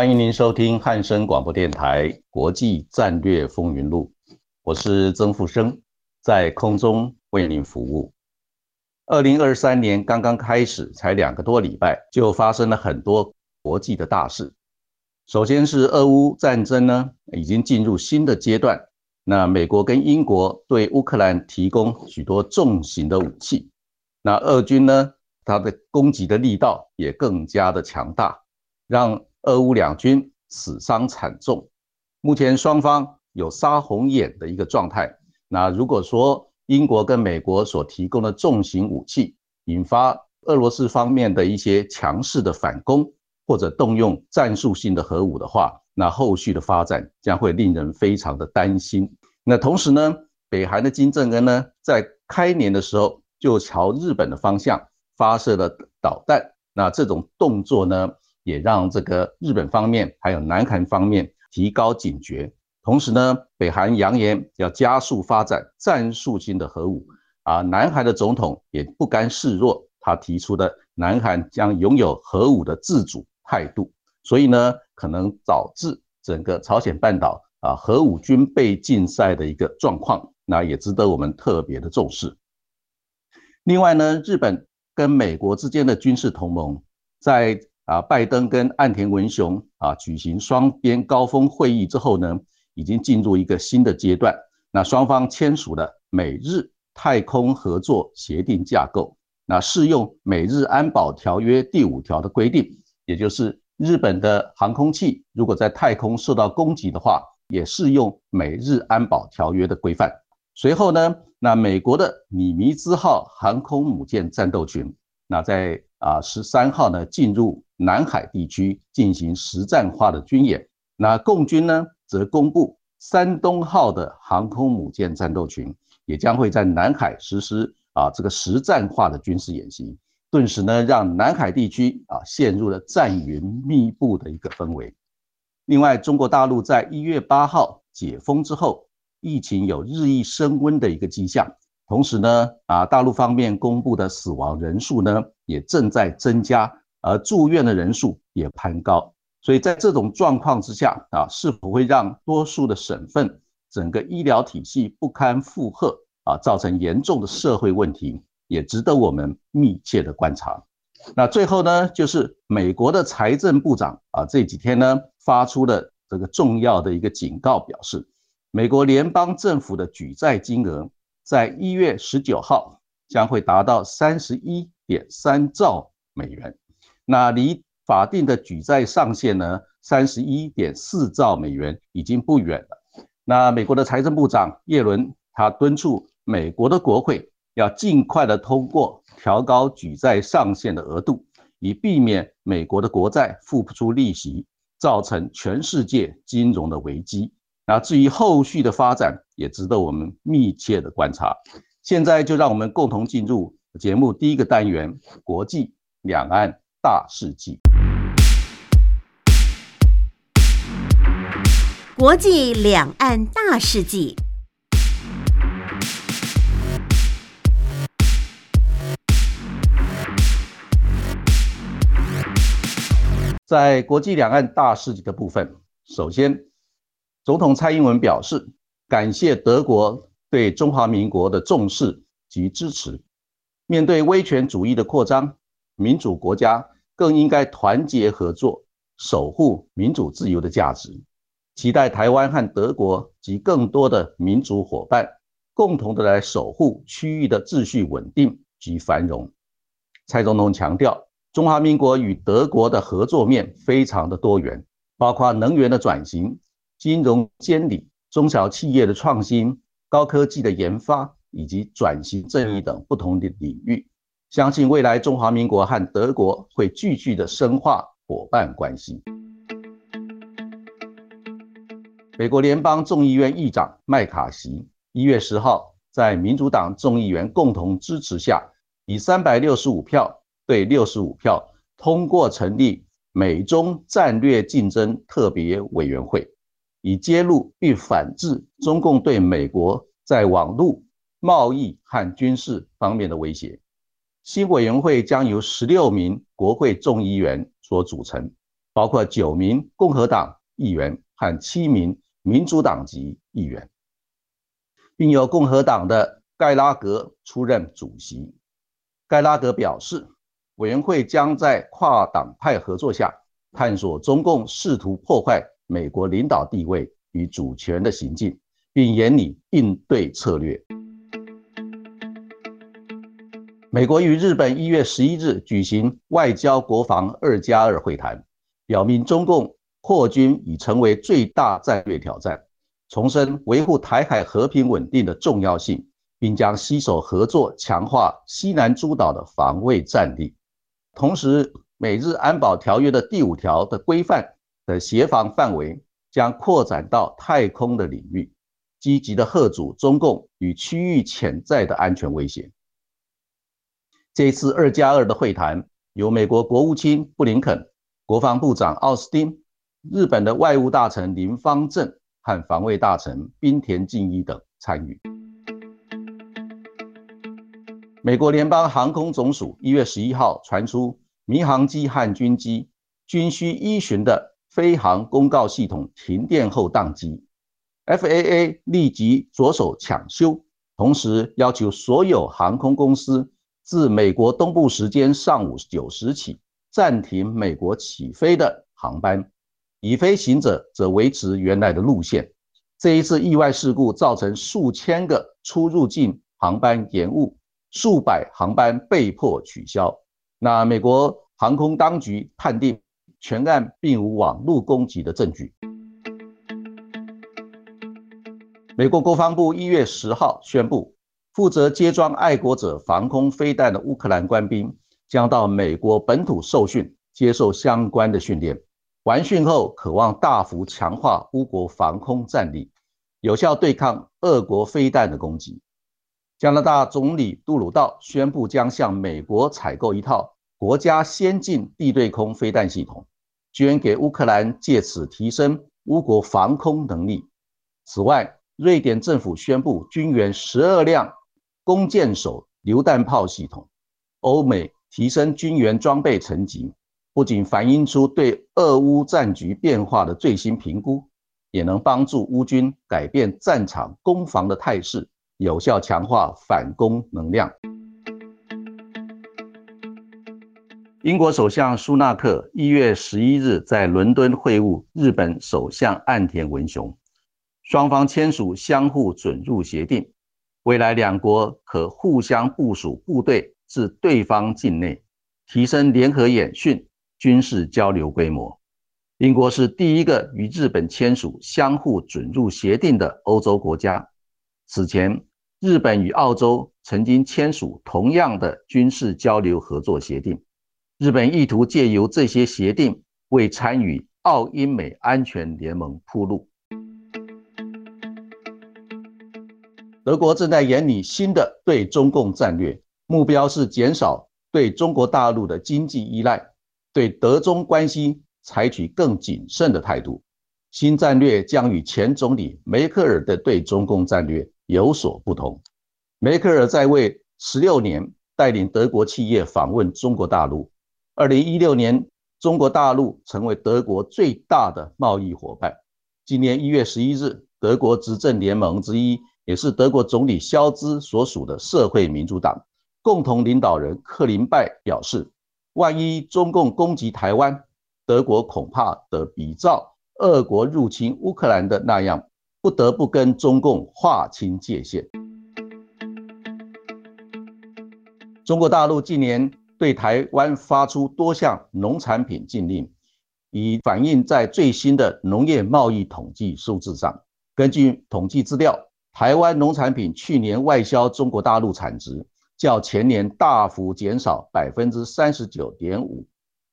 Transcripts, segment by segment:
欢迎您收听汉声广播电台《国际战略风云录》。我是曾富生，在空中为您服务。二零二三年刚刚开始，才两个多礼拜，就发生了很多国际的大事。首先是俄乌战争呢，已经进入新的阶段。那美国跟英国对乌克兰提供许多重型的武器，那俄军呢，它的攻击的力道也更加的强大，让俄乌两军死伤惨重。目前双方。有杀红眼的一个状态。那如果说英国跟美国所提供的重型武器引发俄罗斯方面的一些强势的反攻，或者动用战术性的核武的话，那后续的发展将会令人非常的担心。那同时呢，北韩的金正恩呢，在开年的时候就朝日本的方向发射了导弹。那这种动作呢，也让这个日本方面还有南韩方面提高警觉。同时呢，北韩扬言要加速发展战术性的核武，啊，南韩的总统也不甘示弱，他提出的南韩将拥有核武的自主态度，所以呢，可能导致整个朝鲜半岛啊核武军备竞赛的一个状况，那也值得我们特别的重视。另外呢，日本跟美国之间的军事同盟，在啊拜登跟岸田文雄啊举行双边高峰会议之后呢。已经进入一个新的阶段，那双方签署了美日太空合作协定架构，那适用美日安保条约第五条的规定，也就是日本的航空器如果在太空受到攻击的话，也适用美日安保条约的规范。随后呢，那美国的米米兹号航空母舰战斗群，那在啊十三号呢进入南海地区进行实战化的军演，那共军呢？则公布山东号的航空母舰战斗群也将会在南海实施啊这个实战化的军事演习，顿时呢让南海地区啊陷入了战云密布的一个氛围。另外，中国大陆在一月八号解封之后，疫情有日益升温的一个迹象，同时呢啊大陆方面公布的死亡人数呢也正在增加，而住院的人数也攀高。所以在这种状况之下啊，是否会让多数的省份整个医疗体系不堪负荷啊，造成严重的社会问题，也值得我们密切的观察。那最后呢，就是美国的财政部长啊，这几天呢发出了这个重要的一个警告，表示美国联邦政府的举债金额在一月十九号将会达到三十一点三兆美元，那离。法定的举债上限呢，三十一点四兆美元已经不远了。那美国的财政部长耶伦他敦促美国的国会要尽快的通过调高举债上限的额度，以避免美国的国债付不出利息，造成全世界金融的危机。那至于后续的发展，也值得我们密切的观察。现在就让我们共同进入节目第一个单元：国际两岸大事记。国际两岸大事记，在国际两岸大事记的部分，首先，总统蔡英文表示感谢德国对中华民国的重视及支持。面对威权主义的扩张，民主国家更应该团结合作，守护民主自由的价值。期待台湾和德国及更多的民主伙伴共同的来守护区域的秩序稳定及繁荣。蔡总统强调，中华民国与德国的合作面非常的多元，包括能源的转型、金融监理、中小企业的创新、高科技的研发以及转型正义等不同的领域。相信未来中华民国和德国会继续的深化伙伴关系。美国联邦众议院议长麦卡锡一月十号在民主党众议员共同支持下，以三百六十五票对六十五票通过成立美中战略竞争特别委员会，以揭露并反制中共对美国在网络、贸易和军事方面的威胁。新委员会将由十六名国会众议员所组成，包括九名共和党议员和七名。民主党籍议员，并由共和党的盖拉格出任主席。盖拉格表示，委员会将在跨党派合作下，探索中共试图破坏美国领导地位与主权的行径，并研拟应对策略。美国与日本一月十一日举行外交国防二加二会谈，表明中共。扩军已成为最大战略挑战，重申维护台海和平稳定的重要性，并将携手合作强化西南诸岛的防卫战力。同时，美日安保条约的第五条的规范的协防范围将扩展到太空的领域，积极的遏阻中共与区域潜在的安全威胁。这次二加二的会谈由美国国务卿布林肯、国防部长奥斯汀。日本的外务大臣林方正和防卫大臣滨田敬一等参与。美国联邦航空总署一月十一号传出民航机和军机均需依循的飞航公告系统停电后宕机，FAA 立即着手抢修，同时要求所有航空公司自美国东部时间上午九时起暂停美国起飞的航班。已飞行者则维持原来的路线。这一次意外事故造成数千个出入境航班延误，数百航班被迫取消。那美国航空当局判定全案并无网络攻击的证据。美国国防部一月十号宣布，负责接装爱国者防空飞弹的乌克兰官兵将到美国本土受训，接受相关的训练。完训后，渴望大幅强化乌国防空战力，有效对抗俄国飞弹的攻击。加拿大总理杜鲁道宣布将向美国采购一套国家先进地对空飞弹系统，捐给乌克兰，借此提升乌国防空能力。此外，瑞典政府宣布军援十二辆弓箭手榴弹炮系统，欧美提升军援装备层级。不仅反映出对俄乌战局变化的最新评估，也能帮助乌军改变战场攻防的态势，有效强化反攻能量。英国首相苏纳克一月十一日在伦敦会晤日本首相岸田文雄，双方签署相互准入协定，未来两国可互相部署部队至对方境内，提升联合演训。军事交流规模，英国是第一个与日本签署相互准入协定的欧洲国家。此前，日本与澳洲曾经签署同样的军事交流合作协定。日本意图借由这些协定为参与澳英美安全联盟铺路。德国正在研拟新的对中共战略，目标是减少对中国大陆的经济依赖。对德中关系采取更谨慎的态度，新战略将与前总理梅克尔的对中共战略有所不同。梅克尔在位十六年，带领德国企业访问中国大陆。二零一六年，中国大陆成为德国最大的贸易伙伴。今年一月十一日，德国执政联盟之一，也是德国总理肖兹所属的社会民主党共同领导人克林拜表示。万一中共攻击台湾，德国恐怕得比照俄国入侵乌克兰的那样，不得不跟中共划清界限。中国大陆近年对台湾发出多项农产品禁令，已反映在最新的农业贸易统计数字上。根据统计资料，台湾农产品去年外销中国大陆产值较前年大幅减少百分之三十九点五，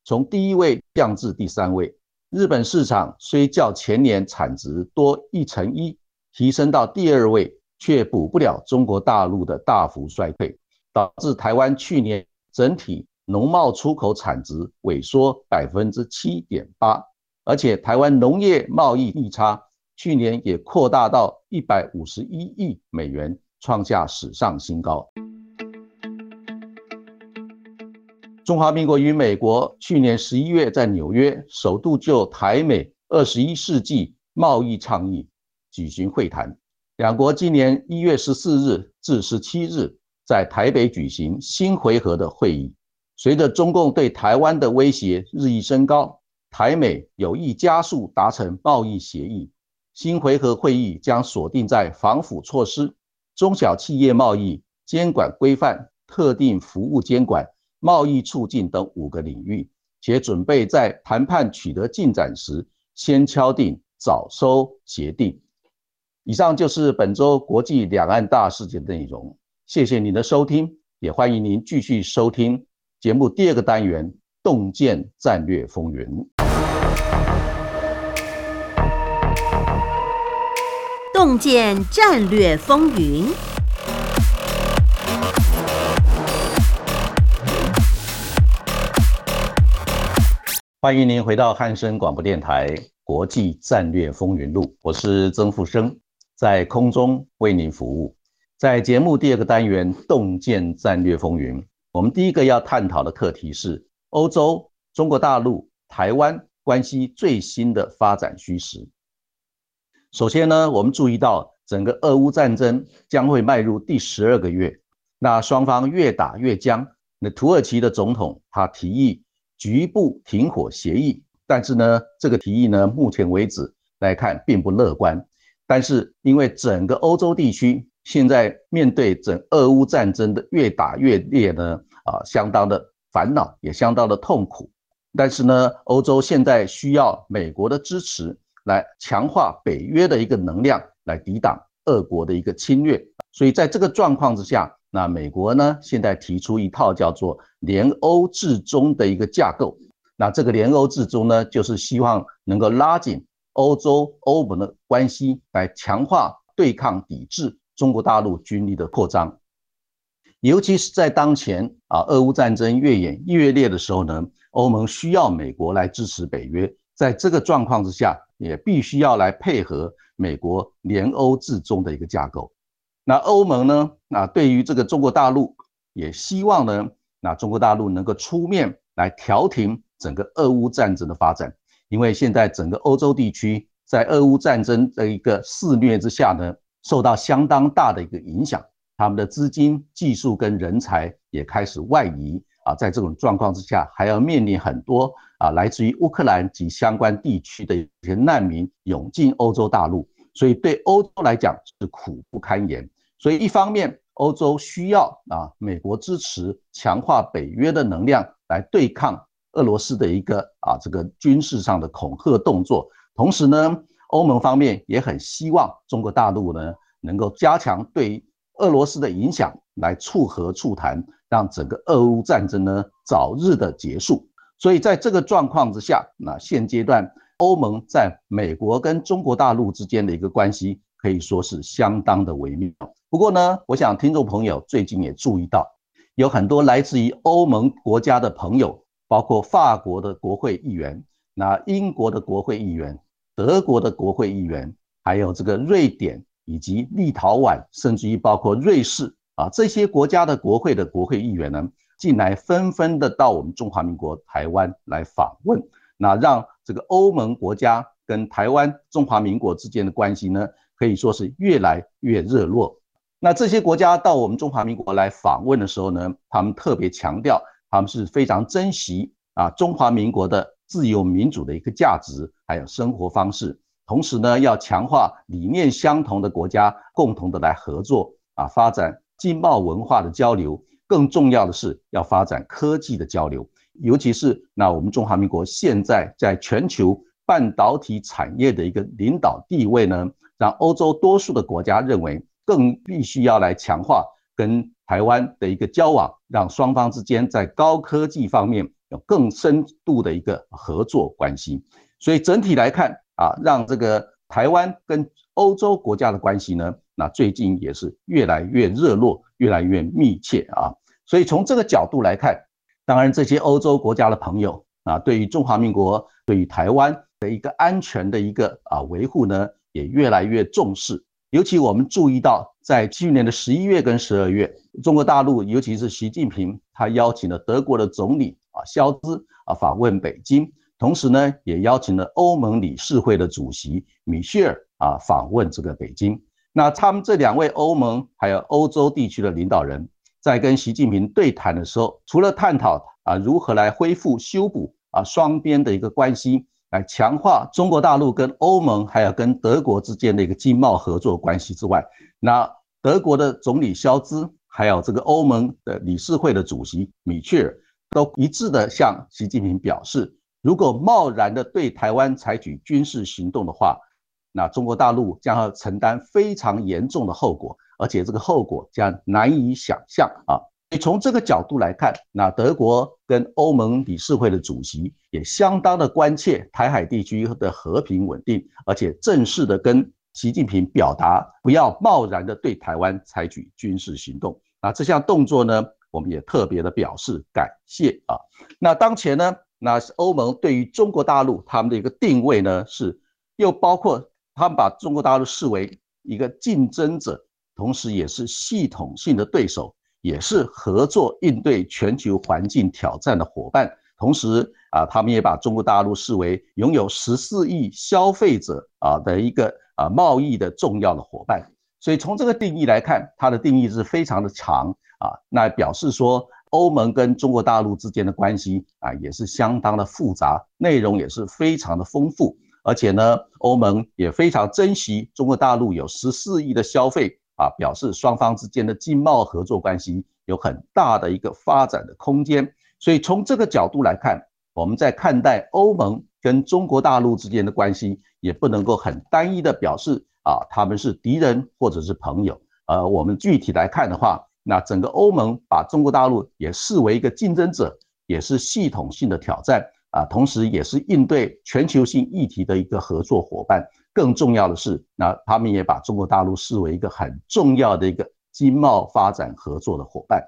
从第一位降至第三位。日本市场虽较前年产值多一成一，提升到第二位，却补不了中国大陆的大幅衰退，导致台湾去年整体农贸出口产值萎缩百分之七点八，而且台湾农业贸易逆差去年也扩大到一百五十一亿美元，创下史上新高。中华民国与美国去年十一月在纽约首度就台美二十一世纪贸易倡议举行会谈。两国今年一月十四日至十七日在台北举行新回合的会议。随着中共对台湾的威胁日益升高，台美有意加速达成贸易协议。新回合会议将锁定在防腐措施、中小企业贸易监管规范、特定服务监管。贸易促进等五个领域，且准备在谈判取得进展时，先敲定早收协定。以上就是本周国际两岸大事件的内容。谢谢您的收听，也欢迎您继续收听节目第二个单元《洞见战略风云》。洞见战略风云。欢迎您回到汉声广播电台《国际战略风云录》，我是曾富生，在空中为您服务。在节目第二个单元《洞见战略风云》，我们第一个要探讨的课题是欧洲、中国大陆、台湾关系最新的发展趋势。首先呢，我们注意到整个俄乌战争将会迈入第十二个月，那双方越打越僵。那土耳其的总统他提议。局部停火协议，但是呢，这个提议呢，目前为止来看并不乐观。但是因为整个欧洲地区现在面对整俄乌战争的越打越烈呢，啊，相当的烦恼，也相当的痛苦。但是呢，欧洲现在需要美国的支持来强化北约的一个能量，来抵挡俄国的一个侵略。所以在这个状况之下。那美国呢？现在提出一套叫做联欧制中的一个架构。那这个联欧制中呢，就是希望能够拉紧欧洲欧盟的关系，来强化对抗抵制中国大陆军力的扩张。尤其是在当前啊，俄乌战争越演越烈的时候呢，欧盟需要美国来支持北约。在这个状况之下，也必须要来配合美国联欧制中的一个架构。那欧盟呢？那对于这个中国大陆，也希望呢，那中国大陆能够出面来调停整个俄乌战争的发展。因为现在整个欧洲地区在俄乌战争的一个肆虐之下呢，受到相当大的一个影响，他们的资金、技术跟人才也开始外移啊。在这种状况之下，还要面临很多啊来自于乌克兰及相关地区的一些难民涌进欧洲大陆，所以对欧洲来讲是苦不堪言。所以，一方面，欧洲需要啊美国支持，强化北约的能量，来对抗俄罗斯的一个啊这个军事上的恐吓动作。同时呢，欧盟方面也很希望中国大陆呢能够加强对俄罗斯的影响，来促和促谈，让整个俄乌战争呢早日的结束。所以，在这个状况之下，那现阶段欧盟在美国跟中国大陆之间的一个关系可以说是相当的微妙。不过呢，我想听众朋友最近也注意到，有很多来自于欧盟国家的朋友，包括法国的国会议员、那英国的国会议员、德国的国会议员，还有这个瑞典以及立陶宛，甚至于包括瑞士啊这些国家的国会的国会议员呢，近来纷纷的到我们中华民国台湾来访问，那让这个欧盟国家跟台湾中华民国之间的关系呢，可以说是越来越热络。那这些国家到我们中华民国来访问的时候呢，他们特别强调，他们是非常珍惜啊中华民国的自由民主的一个价值，还有生活方式。同时呢，要强化理念相同的国家共同的来合作啊，发展经贸文化的交流，更重要的是要发展科技的交流，尤其是那我们中华民国现在在全球半导体产业的一个领导地位呢，让欧洲多数的国家认为更必须要来强化跟台湾的一个交往，让双方之间在高科技方面有更深度的一个合作关系。所以整体来看啊，让这个台湾跟欧洲国家的关系呢，那最近也是越来越热络，越来越密切啊。所以从这个角度来看，当然这些欧洲国家的朋友啊，对于中华民国、对于台湾的一个安全的一个啊维护呢，也越来越重视。尤其我们注意到，在去年的十一月跟十二月，中国大陆尤其是习近平，他邀请了德国的总理啊肖兹啊访问北京。同时呢，也邀请了欧盟理事会的主席米歇尔啊访问这个北京。那他们这两位欧盟还有欧洲地区的领导人，在跟习近平对谈的时候，除了探讨啊如何来恢复修补啊双边的一个关系，来强化中国大陆跟欧盟还有跟德国之间的一个经贸合作关系之外，那德国的总理肖兹还有这个欧盟的理事会的主席米切尔都一致的向习近平表示。如果贸然的对台湾采取军事行动的话，那中国大陆将要承担非常严重的后果，而且这个后果将难以想象啊！你从这个角度来看，那德国跟欧盟理事会的主席也相当的关切台海地区的和平稳定，而且正式的跟习近平表达不要贸然的对台湾采取军事行动。那这项动作呢，我们也特别的表示感谢啊！那当前呢？那是欧盟对于中国大陆他们的一个定位呢，是又包括他们把中国大陆视为一个竞争者，同时也是系统性的对手，也是合作应对全球环境挑战的伙伴。同时啊，他们也把中国大陆视为拥有十四亿消费者啊的一个啊贸易的重要的伙伴。所以从这个定义来看，它的定义是非常的长啊，那表示说。欧盟跟中国大陆之间的关系啊，也是相当的复杂，内容也是非常的丰富。而且呢，欧盟也非常珍惜中国大陆有十四亿的消费啊，表示双方之间的经贸合作关系有很大的一个发展的空间。所以从这个角度来看，我们在看待欧盟跟中国大陆之间的关系，也不能够很单一的表示啊，他们是敌人或者是朋友。呃，我们具体来看的话。那整个欧盟把中国大陆也视为一个竞争者，也是系统性的挑战啊，同时也是应对全球性议题的一个合作伙伴。更重要的是，那他们也把中国大陆视为一个很重要的一个经贸发展合作的伙伴。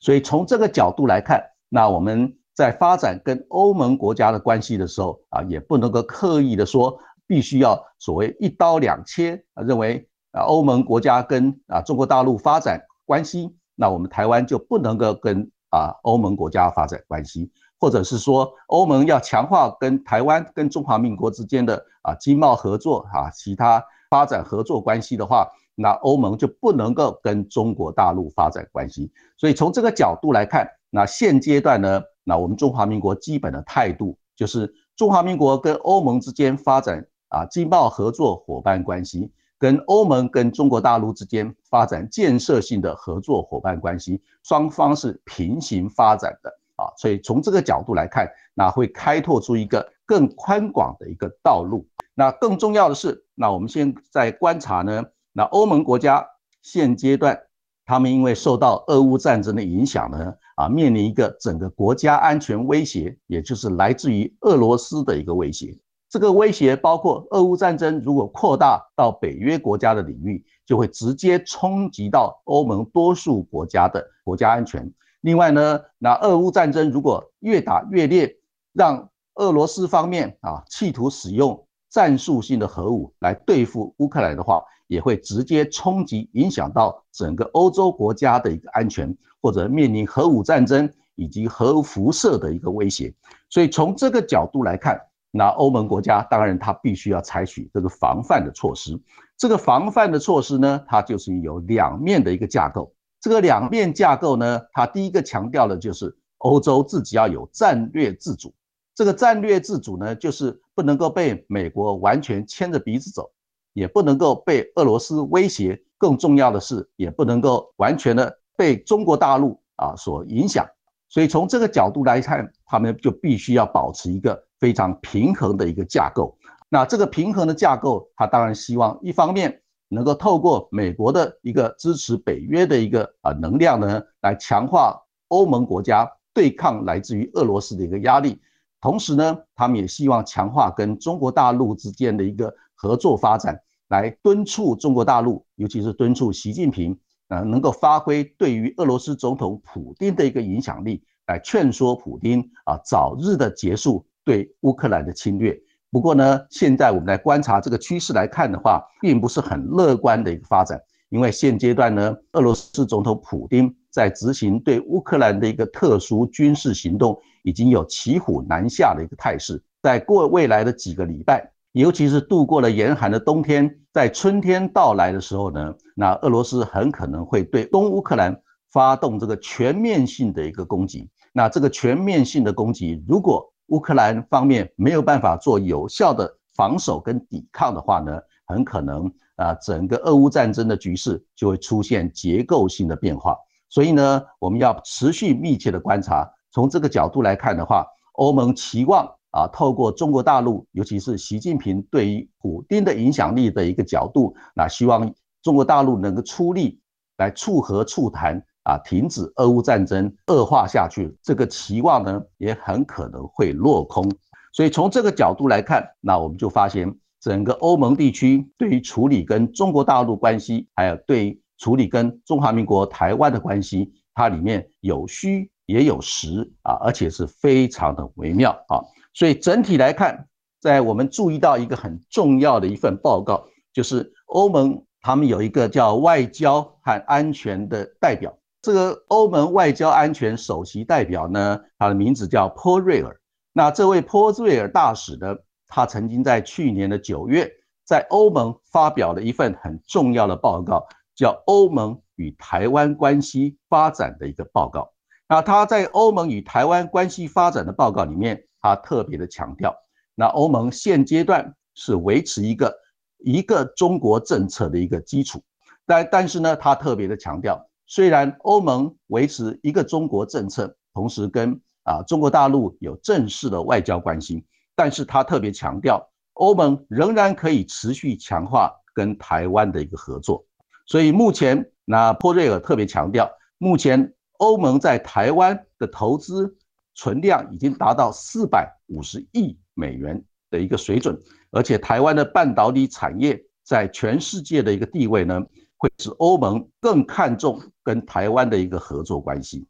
所以从这个角度来看，那我们在发展跟欧盟国家的关系的时候啊，也不能够刻意的说必须要所谓一刀两切啊，认为啊欧盟国家跟啊中国大陆发展。关系，那我们台湾就不能够跟啊欧盟国家发展关系，或者是说欧盟要强化跟台湾跟中华民国之间的啊经贸合作啊其他发展合作关系的话，那欧盟就不能够跟中国大陆发展关系。所以从这个角度来看，那现阶段呢，那我们中华民国基本的态度就是中华民国跟欧盟之间发展啊经贸合作伙伴关系。跟欧盟跟中国大陆之间发展建设性的合作伙伴关系，双方是平行发展的啊，所以从这个角度来看，那会开拓出一个更宽广的一个道路。那更重要的是，那我们现在观察呢，那欧盟国家现阶段，他们因为受到俄乌战争的影响呢，啊，面临一个整个国家安全威胁，也就是来自于俄罗斯的一个威胁。这个威胁包括俄乌战争，如果扩大到北约国家的领域，就会直接冲击到欧盟多数国家的国家安全。另外呢，那俄乌战争如果越打越烈，让俄罗斯方面啊企图使用战术性的核武来对付乌克兰的话，也会直接冲击影响到整个欧洲国家的一个安全，或者面临核武战争以及核辐射的一个威胁。所以从这个角度来看。那欧盟国家当然，它必须要采取这个防范的措施。这个防范的措施呢，它就是有两面的一个架构。这个两面架构呢，它第一个强调的就是欧洲自己要有战略自主。这个战略自主呢，就是不能够被美国完全牵着鼻子走，也不能够被俄罗斯威胁。更重要的是，也不能够完全的被中国大陆啊所影响。所以从这个角度来看，他们就必须要保持一个非常平衡的一个架构。那这个平衡的架构，他当然希望一方面能够透过美国的一个支持北约的一个啊能量呢，来强化欧盟国家对抗来自于俄罗斯的一个压力。同时呢，他们也希望强化跟中国大陆之间的一个合作发展，来敦促中国大陆，尤其是敦促习近平。呃，能够发挥对于俄罗斯总统普京的一个影响力，来劝说普京啊早日的结束对乌克兰的侵略。不过呢，现在我们来观察这个趋势来看的话，并不是很乐观的一个发展。因为现阶段呢，俄罗斯总统普京在执行对乌克兰的一个特殊军事行动，已经有骑虎难下的一个态势。在过未来的几个礼拜。尤其是度过了严寒的冬天，在春天到来的时候呢，那俄罗斯很可能会对东乌克兰发动这个全面性的一个攻击。那这个全面性的攻击，如果乌克兰方面没有办法做有效的防守跟抵抗的话呢，很可能啊，整个俄乌战争的局势就会出现结构性的变化。所以呢，我们要持续密切的观察。从这个角度来看的话，欧盟期望。啊，透过中国大陆，尤其是习近平对于普京的影响力的一个角度，那希望中国大陆能够出力来促和促谈啊，停止俄乌战争恶化下去，这个期望呢也很可能会落空。所以从这个角度来看，那我们就发现整个欧盟地区对于处理跟中国大陆关系，还有对处理跟中华民国台湾的关系，它里面有虚也有实啊，而且是非常的微妙啊。所以整体来看，在我们注意到一个很重要的一份报告，就是欧盟他们有一个叫外交和安全的代表。这个欧盟外交安全首席代表呢，他的名字叫波瑞尔。那这位波瑞尔大使呢，他曾经在去年的九月，在欧盟发表了一份很重要的报告，叫《欧盟与台湾关系发展的一个报告》。那他在欧盟与台湾关系发展的报告里面。他特别的强调，那欧盟现阶段是维持一个一个中国政策的一个基础，但但是呢，他特别的强调，虽然欧盟维持一个中国政策，同时跟啊中国大陆有正式的外交关系，但是他特别强调，欧盟仍然可以持续强化跟台湾的一个合作。所以目前，那波瑞尔特别强调，目前欧盟在台湾的投资。存量已经达到四百五十亿美元的一个水准，而且台湾的半导体产业在全世界的一个地位呢，会使欧盟更看重跟台湾的一个合作关系。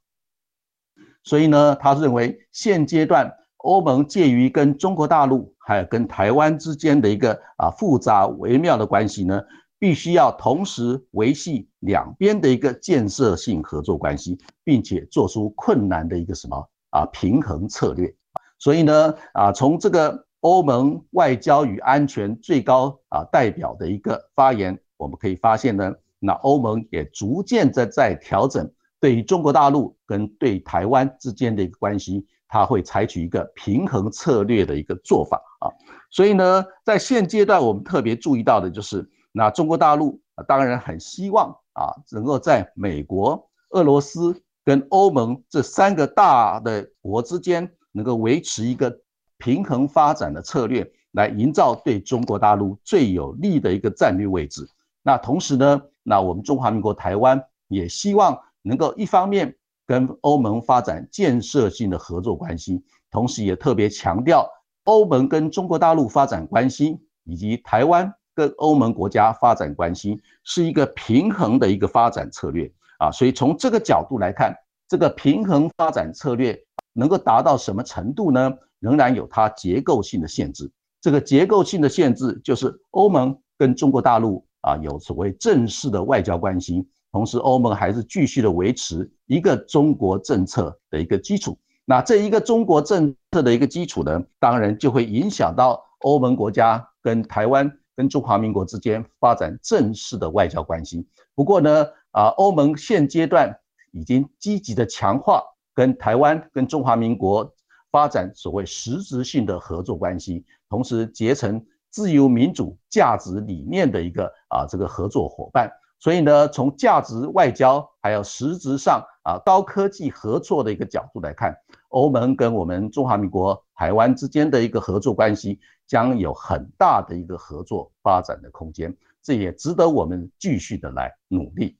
所以呢，他认为现阶段欧盟介于跟中国大陆还有跟台湾之间的一个啊复杂微妙的关系呢，必须要同时维系两边的一个建设性合作关系，并且做出困难的一个什么？啊，平衡策略，所以呢，啊，从这个欧盟外交与安全最高啊代表的一个发言，我们可以发现呢，那欧盟也逐渐在在调整对于中国大陆跟对台湾之间的一个关系，它会采取一个平衡策略的一个做法啊。所以呢，在现阶段，我们特别注意到的就是，那中国大陆当然很希望啊，能够在美国、俄罗斯。跟欧盟这三个大的国之间能够维持一个平衡发展的策略，来营造对中国大陆最有利的一个战略位置。那同时呢，那我们中华民国台湾也希望能够一方面跟欧盟发展建设性的合作关系，同时也特别强调欧盟跟中国大陆发展关系以及台湾跟欧盟国家发展关系是一个平衡的一个发展策略。啊，所以从这个角度来看，这个平衡发展策略能够达到什么程度呢？仍然有它结构性的限制。这个结构性的限制就是欧盟跟中国大陆啊有所谓正式的外交关系，同时欧盟还是继续的维持一个中国政策的一个基础。那这一个中国政策的一个基础呢，当然就会影响到欧盟国家跟台湾跟中华民国之间发展正式的外交关系。不过呢。啊，欧盟现阶段已经积极的强化跟台湾、跟中华民国发展所谓实质性的合作关系，同时结成自由民主价值理念的一个啊这个合作伙伴。所以呢，从价值外交还有实质上啊高科技合作的一个角度来看，欧盟跟我们中华民国台湾之间的一个合作关系将有很大的一个合作发展的空间，这也值得我们继续的来努力。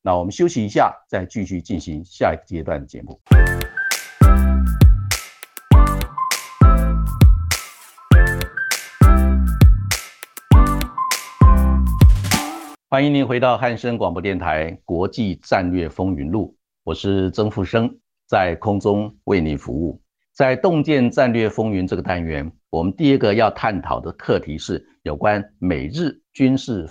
那我们休息一下，再继续进行下一个阶段的节目。欢迎您回到汉声广播电台《国际战略风云录》，我是曾富生，在空中为您服务。在洞见战略风云这个单元，我们第一个要探讨的课题是有关美日军事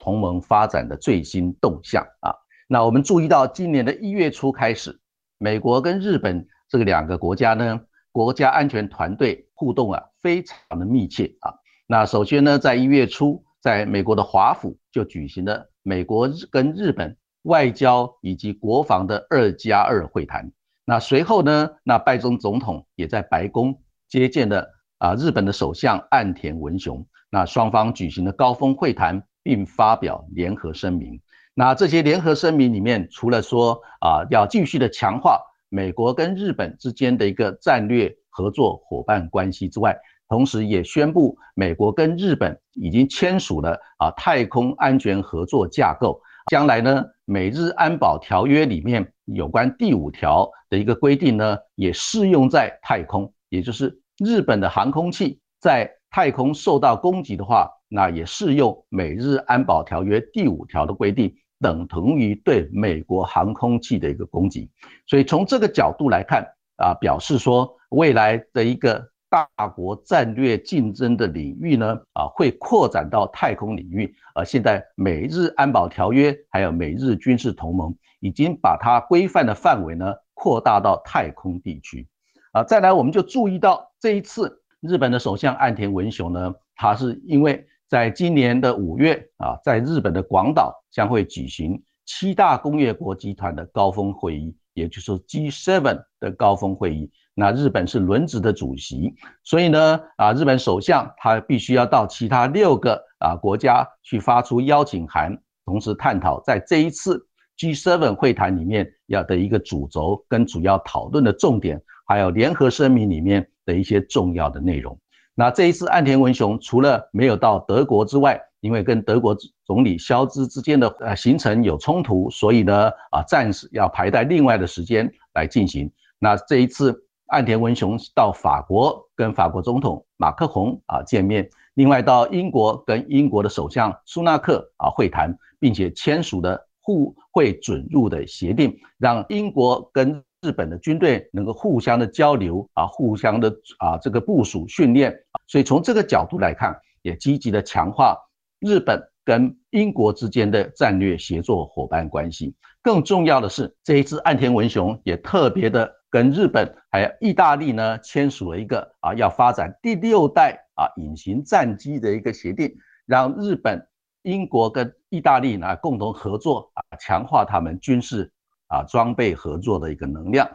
同盟发展的最新动向啊。那我们注意到，今年的一月初开始，美国跟日本这个两个国家呢，国家安全团队互动啊，非常的密切啊。那首先呢，在一月初。在美国的华府就举行了美国跟日本外交以及国防的二加二会谈。那随后呢，那拜登总统也在白宫接见了啊日本的首相岸田文雄。那双方举行了高峰会谈，并发表联合声明。那这些联合声明里面，除了说啊要继续的强化美国跟日本之间的一个战略合作伙伴关系之外，同时，也宣布美国跟日本已经签署了啊太空安全合作架构。将来呢，美日安保条约里面有关第五条的一个规定呢，也适用在太空。也就是日本的航空器在太空受到攻击的话，那也适用美日安保条约第五条的规定，等同于对美国航空器的一个攻击。所以从这个角度来看啊，表示说未来的一个。大国战略竞争的领域呢，啊，会扩展到太空领域。而现在美日安保条约还有美日军事同盟，已经把它规范的范围呢扩大到太空地区。啊，再来我们就注意到这一次日本的首相岸田文雄呢，他是因为在今年的五月啊，在日本的广岛将会举行七大工业国集团的高峰会议，也就是 G7 的高峰会议。那日本是轮值的主席，所以呢，啊，日本首相他必须要到其他六个啊国家去发出邀请函，同时探讨在这一次 G7 会谈里面要的一个主轴跟主要讨论的重点，还有联合声明里面的一些重要的内容。那这一次岸田文雄除了没有到德国之外，因为跟德国总理肖兹之间的呃行程有冲突，所以呢，啊，暂时要排在另外的时间来进行。那这一次。岸田文雄到法国跟法国总统马克宏啊见面，另外到英国跟英国的首相苏纳克啊会谈，并且签署的互惠准入的协定，让英国跟日本的军队能够互相的交流啊，互相的啊这个部署训练。所以从这个角度来看，也积极的强化日本跟英国之间的战略协作伙伴关系。更重要的是，这一次岸田文雄也特别的。跟日本还有意大利呢签署了一个啊要发展第六代啊隐形战机的一个协定，让日本、英国跟意大利呢共同合作啊，强化他们军事啊装备合作的一个能量。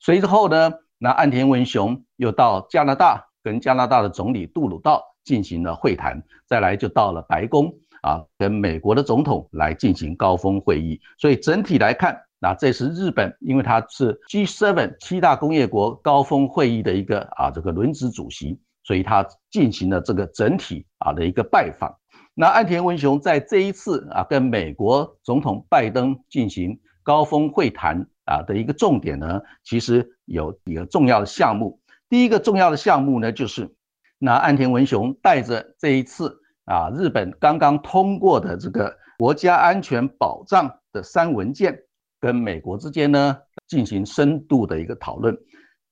随后呢，那岸田文雄又到加拿大跟加拿大的总理杜鲁道进行了会谈，再来就到了白宫啊跟美国的总统来进行高峰会议。所以整体来看。那这是日本，因为它是 G7 七大工业国高峰会议的一个啊这个轮值主席，所以他进行了这个整体啊的一个拜访。那岸田文雄在这一次啊跟美国总统拜登进行高峰会谈啊的一个重点呢，其实有几个重要的项目。第一个重要的项目呢，就是那岸田文雄带着这一次啊日本刚刚通过的这个国家安全保障的三文件。跟美国之间呢进行深度的一个讨论，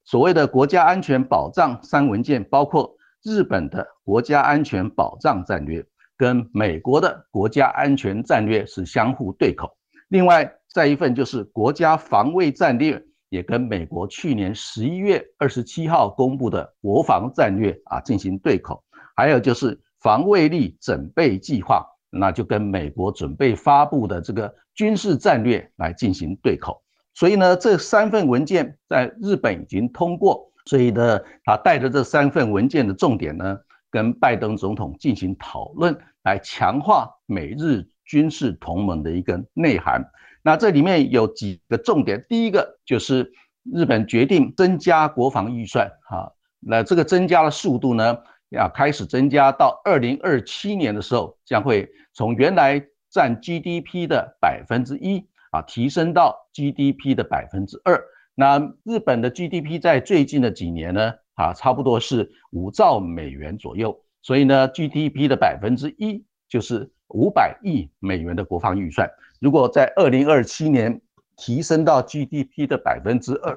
所谓的国家安全保障三文件，包括日本的国家安全保障战略跟美国的国家安全战略是相互对口。另外，再一份就是国家防卫战略，也跟美国去年十一月二十七号公布的国防战略啊进行对口。还有就是防卫力整备计划。那就跟美国准备发布的这个军事战略来进行对口，所以呢，这三份文件在日本已经通过，所以呢，他带着这三份文件的重点呢，跟拜登总统进行讨论，来强化美日军事同盟的一个内涵。那这里面有几个重点，第一个就是日本决定增加国防预算，哈，那这个增加的速度呢，要开始增加到二零二七年的时候，将会从原来占 GDP 的百分之一啊，提升到 GDP 的百分之二。那日本的 GDP 在最近的几年呢，啊，差不多是五兆美元左右，所以呢，GDP 的百分之一就是五百亿美元的国防预算。如果在二零二七年提升到 GDP 的百分之二，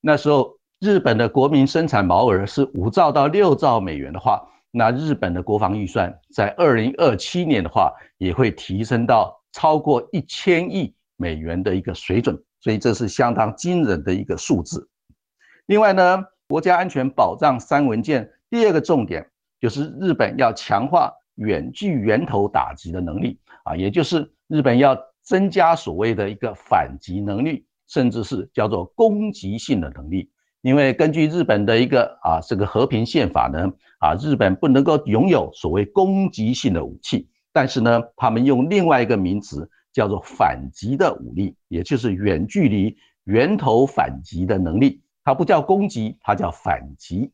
那时候日本的国民生产毛额是五兆到六兆美元的话，那日本的国防预算在二零二七年的话也会提升到超过一千亿美元的一个水准，所以这是相当惊人的一个数字。另外呢，国家安全保障三文件第二个重点就是日本要强化远距源头打击的能力啊，也就是日本要。增加所谓的一个反击能力，甚至是叫做攻击性的能力。因为根据日本的一个啊这个和平宪法呢，啊日本不能够拥有所谓攻击性的武器，但是呢，他们用另外一个名词叫做反击的武力，也就是远距离源头反击的能力。它不叫攻击，它叫反击。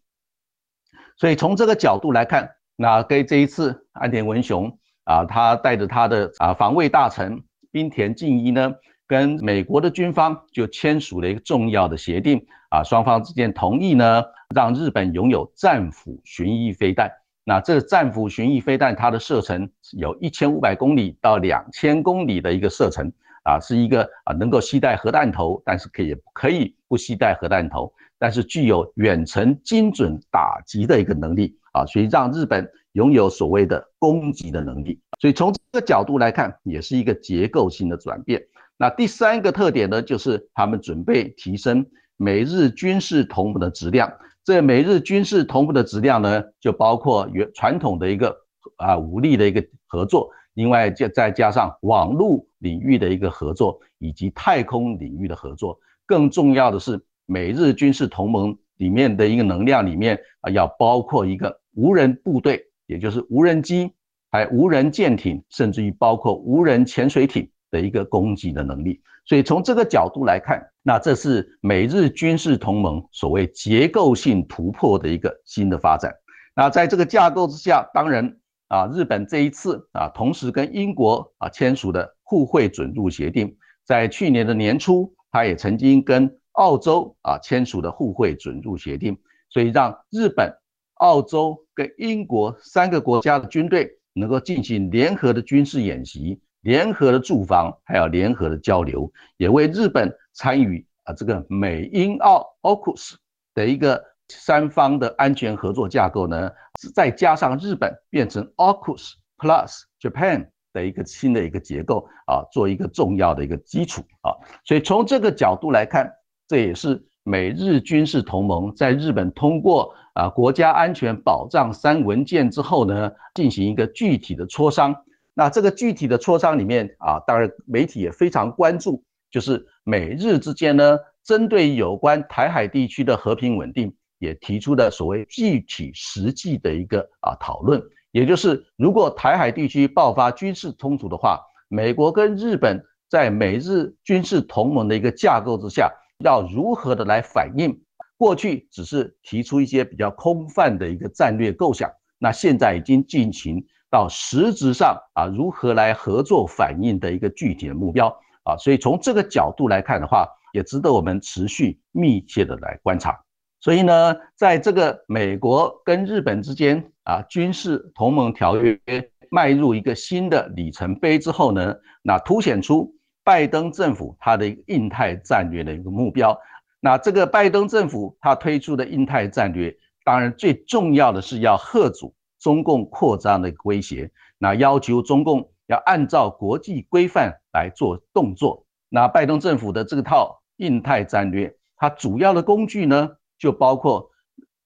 所以从这个角度来看，那跟这一次安田文雄啊，他带着他的啊防卫大臣。滨田敬一呢，跟美国的军方就签署了一个重要的协定啊，双方之间同意呢，让日本拥有战斧巡弋飞弹。那这个战斧巡弋飞弹，它的射程有一千五百公里到两千公里的一个射程啊，是一个啊能够携带核弹头，但是可以可以不携带核弹头，但是具有远程精准打击的一个能力啊，所以让日本。拥有所谓的攻击的能力，所以从这个角度来看，也是一个结构性的转变。那第三个特点呢，就是他们准备提升美日军事同盟的质量。这美日军事同盟的质量呢，就包括原传统的一个啊武力的一个合作，另外再再加上网络领域的一个合作，以及太空领域的合作。更重要的是，美日军事同盟里面的一个能量里面啊，要包括一个无人部队。也就是无人机、还无人舰艇，甚至于包括无人潜水艇的一个攻击的能力。所以从这个角度来看，那这是美日军事同盟所谓结构性突破的一个新的发展。那在这个架构之下，当然啊，日本这一次啊，同时跟英国啊签署的互惠准入协定，在去年的年初，他也曾经跟澳洲啊签署的互惠准入协定，所以让日本。澳洲跟英国三个国家的军队能够进行联合的军事演习、联合的驻防，还有联合的交流，也为日本参与啊这个美英澳 AUKUS 的一个三方的安全合作架构呢，再加上日本变成 AUKUS Plus Japan 的一个新的一个结构啊，做一个重要的一个基础啊，所以从这个角度来看，这也是美日军事同盟在日本通过。啊，国家安全保障三文件之后呢，进行一个具体的磋商。那这个具体的磋商里面啊，当然媒体也非常关注，就是美日之间呢，针对有关台海地区的和平稳定，也提出的所谓具体实际的一个啊讨论。也就是如果台海地区爆发军事冲突的话，美国跟日本在美日军事同盟的一个架构之下，要如何的来反应？过去只是提出一些比较空泛的一个战略构想，那现在已经进行到实质上啊，如何来合作反应的一个具体的目标啊，所以从这个角度来看的话，也值得我们持续密切的来观察。所以呢，在这个美国跟日本之间啊军事同盟条约迈入一个新的里程碑之后呢，那凸显出拜登政府他的一个印太战略的一个目标。那这个拜登政府他推出的印太战略，当然最重要的是要遏阻中共扩张的威胁，那要求中共要按照国际规范来做动作。那拜登政府的这套印太战略，它主要的工具呢，就包括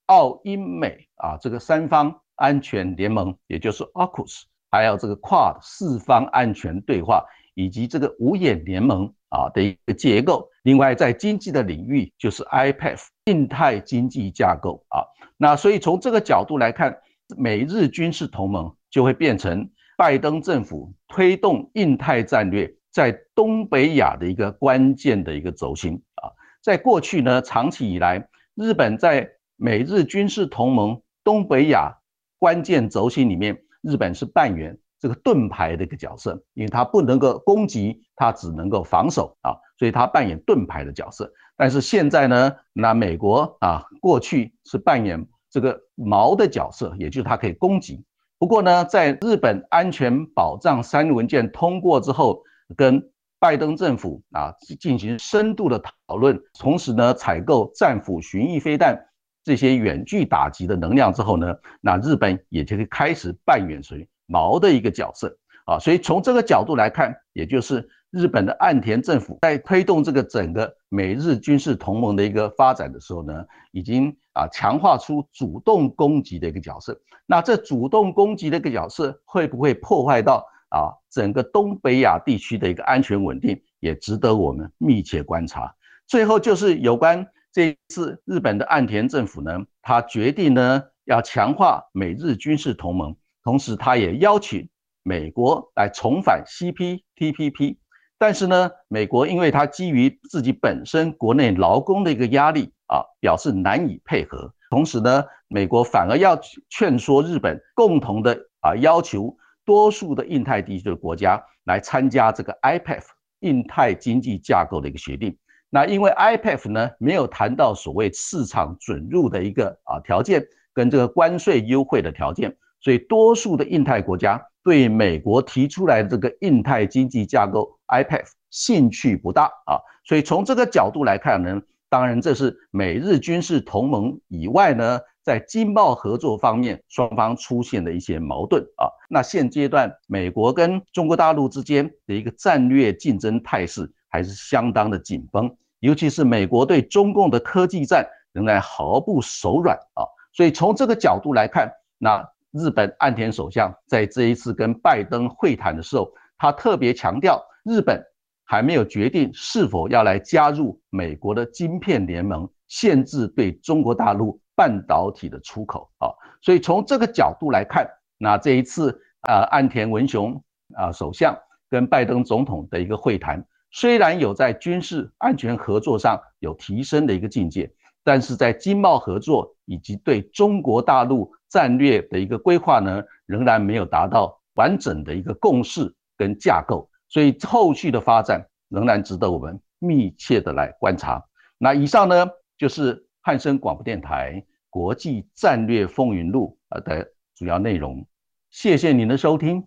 澳英美啊这个三方安全联盟，也就是 AUKUS，还有这个跨四方安全对话，以及这个五眼联盟。啊的一个结构，另外在经济的领域就是 IPF 印太经济架构啊，那所以从这个角度来看，美日军事同盟就会变成拜登政府推动印太战略在东北亚的一个关键的一个轴心啊。在过去呢，长期以来，日本在美日军事同盟东北亚关键轴心里面，日本是扮演这个盾牌的一个角色，因为它不能够攻击，它只能够防守啊，所以它扮演盾牌的角色。但是现在呢，那美国啊，过去是扮演这个矛的角色，也就是它可以攻击。不过呢，在日本安全保障三文件通过之后，跟拜登政府啊进行深度的讨论，同时呢采购战斧巡弋飞弹这些远距打击的能量之后呢，那日本也就可以开始扮演谁毛的一个角色啊。所以从这个角度来看，也就是日本的岸田政府在推动这个整个美日军事同盟的一个发展的时候呢，已经啊强化出主动攻击的一个角色。那这主动攻击的一个角色会不会破坏到？啊，整个东北亚地区的一个安全稳定也值得我们密切观察。最后就是有关这一次日本的岸田政府呢，他决定呢要强化美日军事同盟，同时他也邀请美国来重返 CPTPP。但是呢，美国因为它基于自己本身国内劳工的一个压力啊，表示难以配合。同时呢，美国反而要劝说日本共同的啊要求。多数的印太地区的国家来参加这个 IPF 印太经济架构的一个协定。那因为 IPF 呢没有谈到所谓市场准入的一个啊条件跟这个关税优惠的条件，所以多数的印太国家对美国提出来的这个印太经济架构 iPad 兴趣不大啊。所以从这个角度来看呢，当然这是美日军事同盟以外呢。在经贸合作方面，双方出现的一些矛盾啊，那现阶段美国跟中国大陆之间的一个战略竞争态势还是相当的紧绷，尤其是美国对中共的科技战仍然毫不手软啊，所以从这个角度来看，那日本岸田首相在这一次跟拜登会谈的时候，他特别强调，日本还没有决定是否要来加入美国的晶片联盟，限制对中国大陆。半导体的出口啊，所以从这个角度来看，那这一次啊，岸田文雄啊首相跟拜登总统的一个会谈，虽然有在军事安全合作上有提升的一个境界，但是在经贸合作以及对中国大陆战略的一个规划呢，仍然没有达到完整的一个共识跟架构，所以后续的发展仍然值得我们密切的来观察。那以上呢，就是。汉声广播电台国际战略风云录呃的主要内容，谢谢您的收听，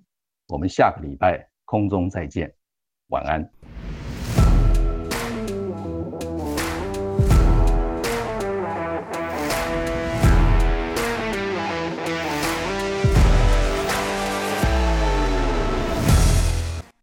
我们下个礼拜空中再见，晚安。